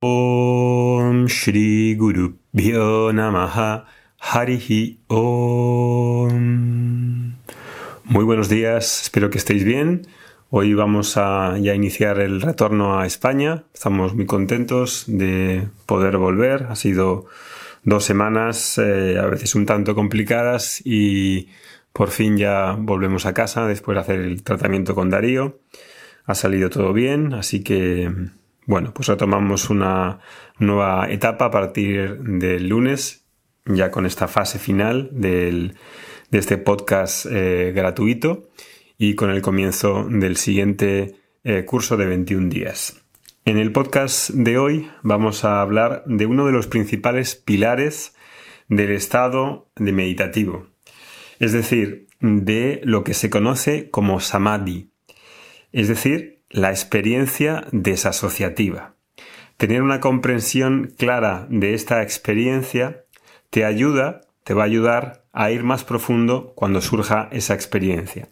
Om Shri Guru Namaha Harihi Om. Muy buenos días, espero que estéis bien. Hoy vamos a ya iniciar el retorno a España. Estamos muy contentos de poder volver. Ha sido dos semanas, eh, a veces un tanto complicadas y por fin ya volvemos a casa después de hacer el tratamiento con Darío. Ha salido todo bien, así que bueno, pues retomamos una nueva etapa a partir del lunes, ya con esta fase final de este podcast eh, gratuito y con el comienzo del siguiente eh, curso de 21 días. En el podcast de hoy vamos a hablar de uno de los principales pilares del estado de meditativo, es decir, de lo que se conoce como samadhi, es decir, la experiencia desasociativa. Tener una comprensión clara de esta experiencia te ayuda, te va a ayudar a ir más profundo cuando surja esa experiencia.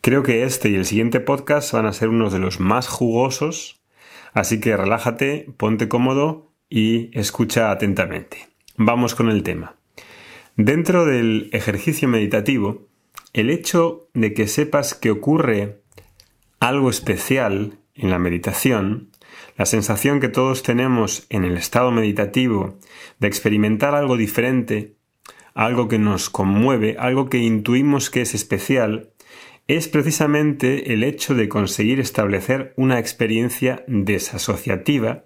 Creo que este y el siguiente podcast van a ser unos de los más jugosos, así que relájate, ponte cómodo y escucha atentamente. Vamos con el tema. Dentro del ejercicio meditativo, el hecho de que sepas que ocurre algo especial en la meditación, la sensación que todos tenemos en el estado meditativo de experimentar algo diferente, algo que nos conmueve, algo que intuimos que es especial, es precisamente el hecho de conseguir establecer una experiencia desasociativa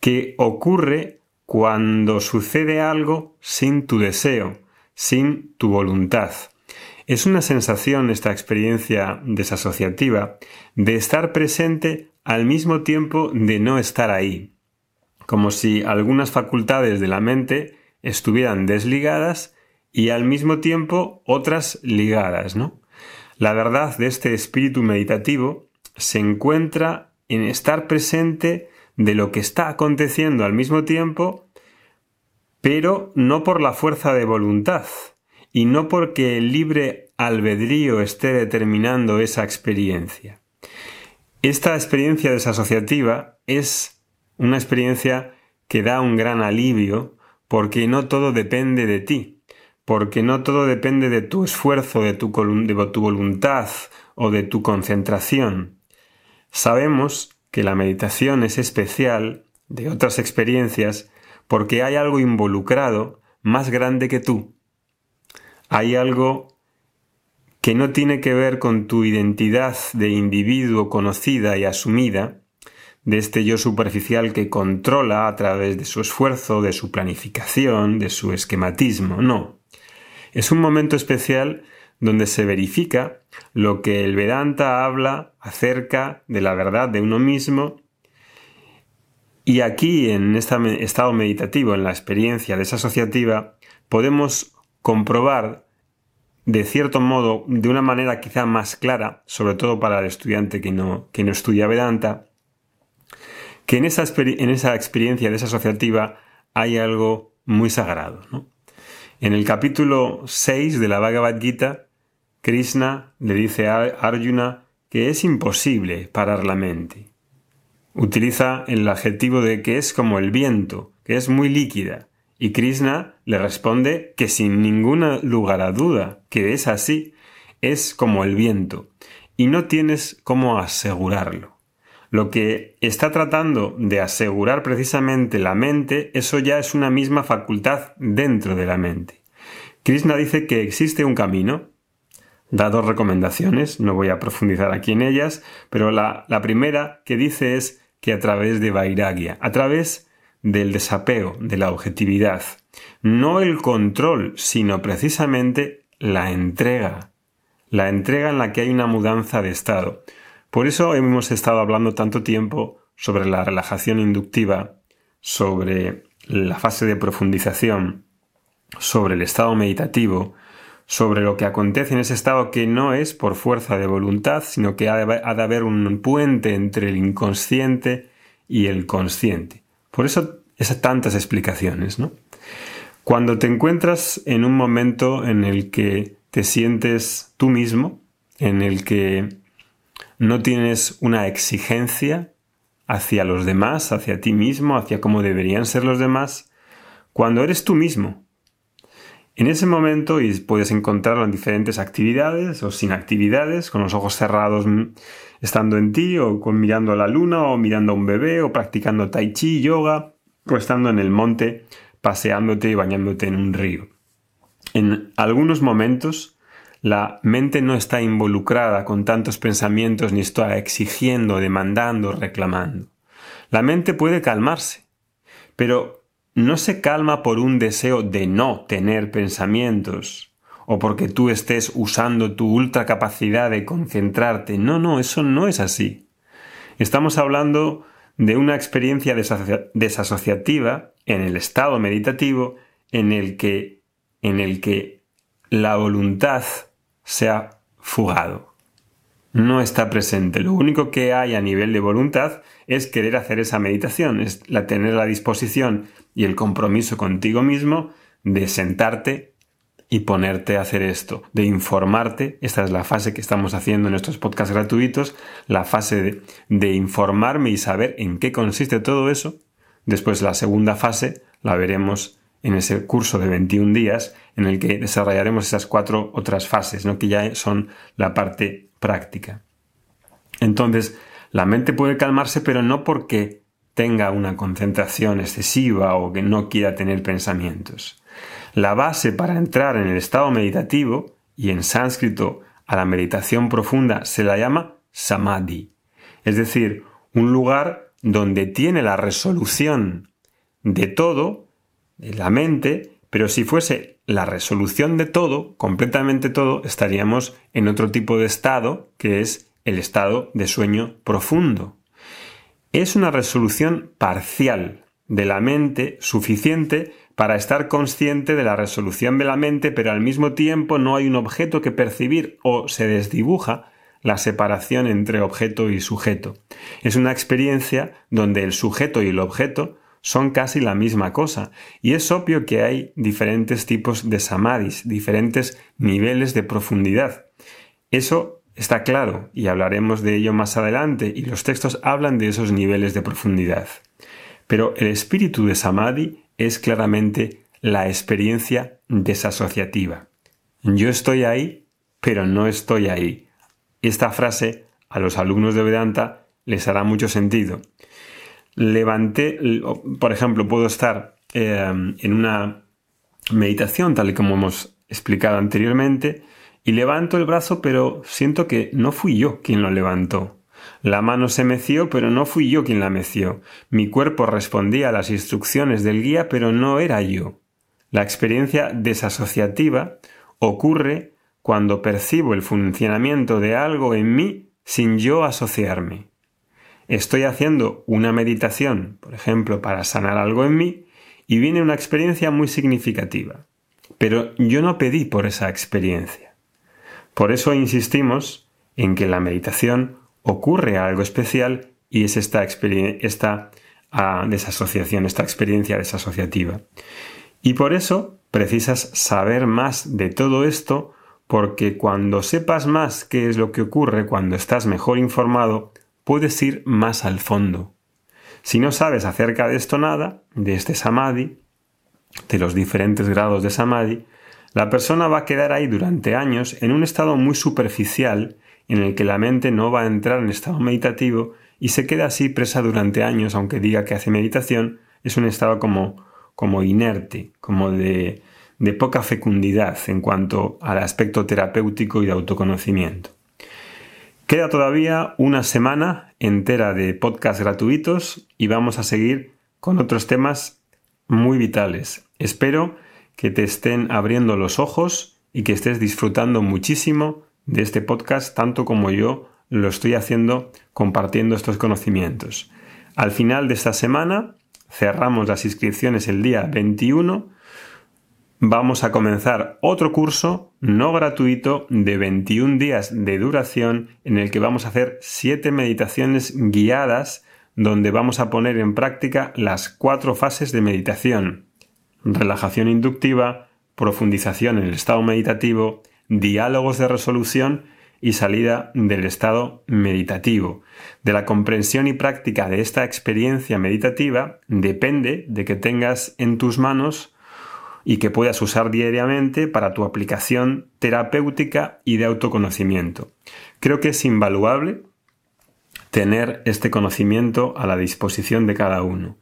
que ocurre cuando sucede algo sin tu deseo, sin tu voluntad. Es una sensación, esta experiencia desasociativa, de estar presente al mismo tiempo de no estar ahí, como si algunas facultades de la mente estuvieran desligadas y al mismo tiempo otras ligadas, ¿no? La verdad de este espíritu meditativo se encuentra en estar presente de lo que está aconteciendo al mismo tiempo, pero no por la fuerza de voluntad, y no porque el libre albedrío esté determinando esa experiencia. Esta experiencia desasociativa es una experiencia que da un gran alivio porque no todo depende de ti, porque no todo depende de tu esfuerzo, de tu, de tu voluntad o de tu concentración. Sabemos que la meditación es especial de otras experiencias porque hay algo involucrado más grande que tú, hay algo que no tiene que ver con tu identidad de individuo conocida y asumida, de este yo superficial que controla a través de su esfuerzo, de su planificación, de su esquematismo. No. Es un momento especial donde se verifica lo que el Vedanta habla acerca de la verdad de uno mismo y aquí en este estado meditativo, en la experiencia desasociativa, podemos comprobar de cierto modo, de una manera quizá más clara, sobre todo para el estudiante que no, que no estudia Vedanta, que en esa, en esa experiencia desasociativa hay algo muy sagrado. En el capítulo 6 de la Bhagavad Gita, Krishna le dice a Arjuna que es imposible parar la mente. Utiliza el adjetivo de que es como el viento, que es muy líquida, y Krishna le responde que sin ninguna lugar a duda, que es así, es como el viento, y no tienes cómo asegurarlo. Lo que está tratando de asegurar precisamente la mente, eso ya es una misma facultad dentro de la mente. Krishna dice que existe un camino, da dos recomendaciones, no voy a profundizar aquí en ellas, pero la, la primera que dice es que a través de Vairagya, a través del desapego, de la objetividad. No el control, sino precisamente la entrega. La entrega en la que hay una mudanza de estado. Por eso hemos estado hablando tanto tiempo sobre la relajación inductiva, sobre la fase de profundización, sobre el estado meditativo, sobre lo que acontece en ese estado que no es por fuerza de voluntad, sino que ha de, haber un puente entre el inconsciente y el consciente. Por eso esas tantas explicaciones, ¿no? Cuando te encuentras en un momento en el que te sientes tú mismo, en el que no tienes una exigencia hacia los demás, hacia ti mismo, hacia cómo deberían ser los demás, cuando eres tú mismo, en ese momento y puedes encontrarlo en diferentes actividades o sin actividades, con los ojos cerrados mm, estando en ti o con mirando a la luna o mirando a un bebé o practicando tai chi, yoga o estando en el monte paseándote y bañándote en un río. En algunos momentos la mente no está involucrada con tantos pensamientos ni está exigiendo, demandando, reclamando. La mente puede calmarse, pero no se calma por un deseo de no tener pensamientos o porque tú estés usando tu ultra capacidad de concentrarte. No, no, eso no es así. Estamos hablando de una experiencia desasociativa en el estado meditativo en el que, en el que la voluntad se ha fugado. No está presente. Lo único que hay a nivel de voluntad es querer hacer esa meditación, es la tener la disposición y el compromiso contigo mismo de sentarte y ponerte a hacer esto, de informarte. Esta es la fase que estamos haciendo en nuestros podcasts gratuitos, la fase de, de, informarme y saber en qué consiste todo eso. Después la segunda fase la veremos en ese curso de 21 días en el que desarrollaremos esas cuatro otras fases, ¿no? que ya son la parte práctica. Entonces, la mente puede calmarse, pero no porque tenga una concentración excesiva o que no quiera tener pensamientos. La base para entrar en el estado meditativo, y en sánscrito a la meditación profunda se la llama samadhi, es decir, un lugar donde tiene la resolución de todo, la mente, pero si fuese la resolución de todo, completamente todo, estaríamos en otro tipo de estado, que es el estado de sueño profundo es una resolución parcial de la mente suficiente para estar consciente de la resolución de la mente, pero al mismo tiempo no hay un objeto que percibir o se desdibuja la separación entre objeto y sujeto. Es una experiencia donde el sujeto y el objeto son casi la misma cosa, y es obvio que hay diferentes tipos de samadhis, diferentes niveles de profundidad. Eso Está claro, y hablaremos de ello más adelante, y los textos hablan de esos niveles de profundidad. Pero el espíritu de Samadhi es claramente la experiencia desasociativa. Yo estoy ahí, pero no estoy ahí. Esta frase a los alumnos de Vedanta les hará mucho sentido. Levanté, por ejemplo, puedo estar eh, en una meditación, tal y como hemos explicado anteriormente, y levanto el brazo, pero siento que no fui yo quien lo levantó. La mano se meció, pero no fui yo quien la meció. Mi cuerpo respondía a las instrucciones del guía, pero no era yo. La experiencia desasociativa ocurre cuando percibo el funcionamiento de algo en mí sin yo asociarme. Estoy haciendo una meditación, por ejemplo, para sanar algo en mí, y viene una experiencia muy significativa. Pero yo no pedí por esa experiencia. Por eso insistimos en que la meditación ocurre algo especial y es esta, esta uh, desasociación, esta experiencia desasociativa. Y por eso precisas saber más de todo esto porque cuando sepas más qué es lo que ocurre, cuando estás mejor informado, puedes ir más al fondo. Si no sabes acerca de esto nada, de este samadhi, de los diferentes grados de samadhi, la persona va a quedar ahí durante años en un estado muy superficial en el que la mente no va a entrar en estado meditativo y se queda así presa durante años, aunque diga que hace meditación, es un estado como, como inerte, como de, de poca fecundidad en cuanto al aspecto terapéutico y de autoconocimiento. Queda todavía una semana entera de podcasts gratuitos y vamos a seguir con otros temas muy vitales. Espero que te estén abriendo los ojos y que estés disfrutando muchísimo de este podcast tanto como yo lo estoy haciendo compartiendo estos conocimientos. Al final de esta semana cerramos las inscripciones el día 21 vamos a comenzar otro curso no gratuito de 21 días de duración en el que vamos a hacer 7 meditaciones guiadas donde vamos a poner en práctica las cuatro fases de meditación. Relajación inductiva, profundización en el estado meditativo, diálogos de resolución y salida del estado meditativo. De la comprensión y práctica de esta experiencia meditativa depende de que tengas en tus manos y que puedas usar diariamente para tu aplicación terapéutica y de autoconocimiento. Creo que es invaluable tener este conocimiento a la disposición de cada uno.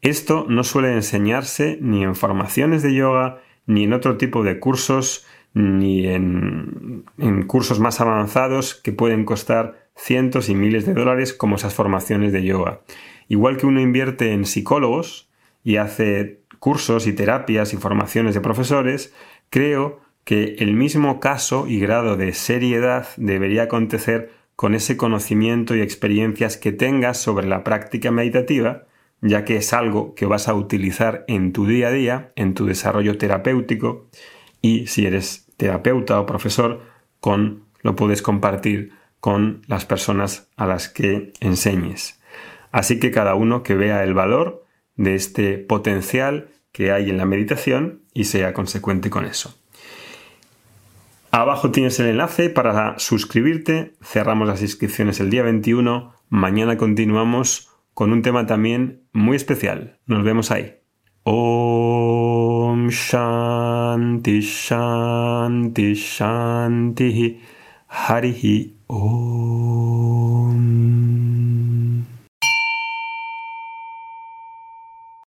Esto no suele enseñarse ni en formaciones de yoga, ni en otro tipo de cursos, ni en, cursos más avanzados que pueden costar cientos y miles de dólares como esas formaciones de yoga. Igual que uno invierte en psicólogos y hace cursos y terapias y formaciones de profesores, creo que el mismo caso y grado de seriedad debería acontecer con ese conocimiento y experiencias que tengas sobre la práctica meditativa, ya que es algo que vas a utilizar en tu día a día, en tu desarrollo terapéutico, y si eres terapeuta o profesor, con lo puedes compartir con las personas a las que enseñes. Así que cada uno que vea el valor de este potencial que hay en la meditación y sea consecuente con eso. Abajo tienes el enlace para suscribirte. Cerramos las inscripciones el día 21. Mañana continuamos con un tema también muy especial. Nos vemos ahí. Om Shanti Shanti Shanti Harihi Om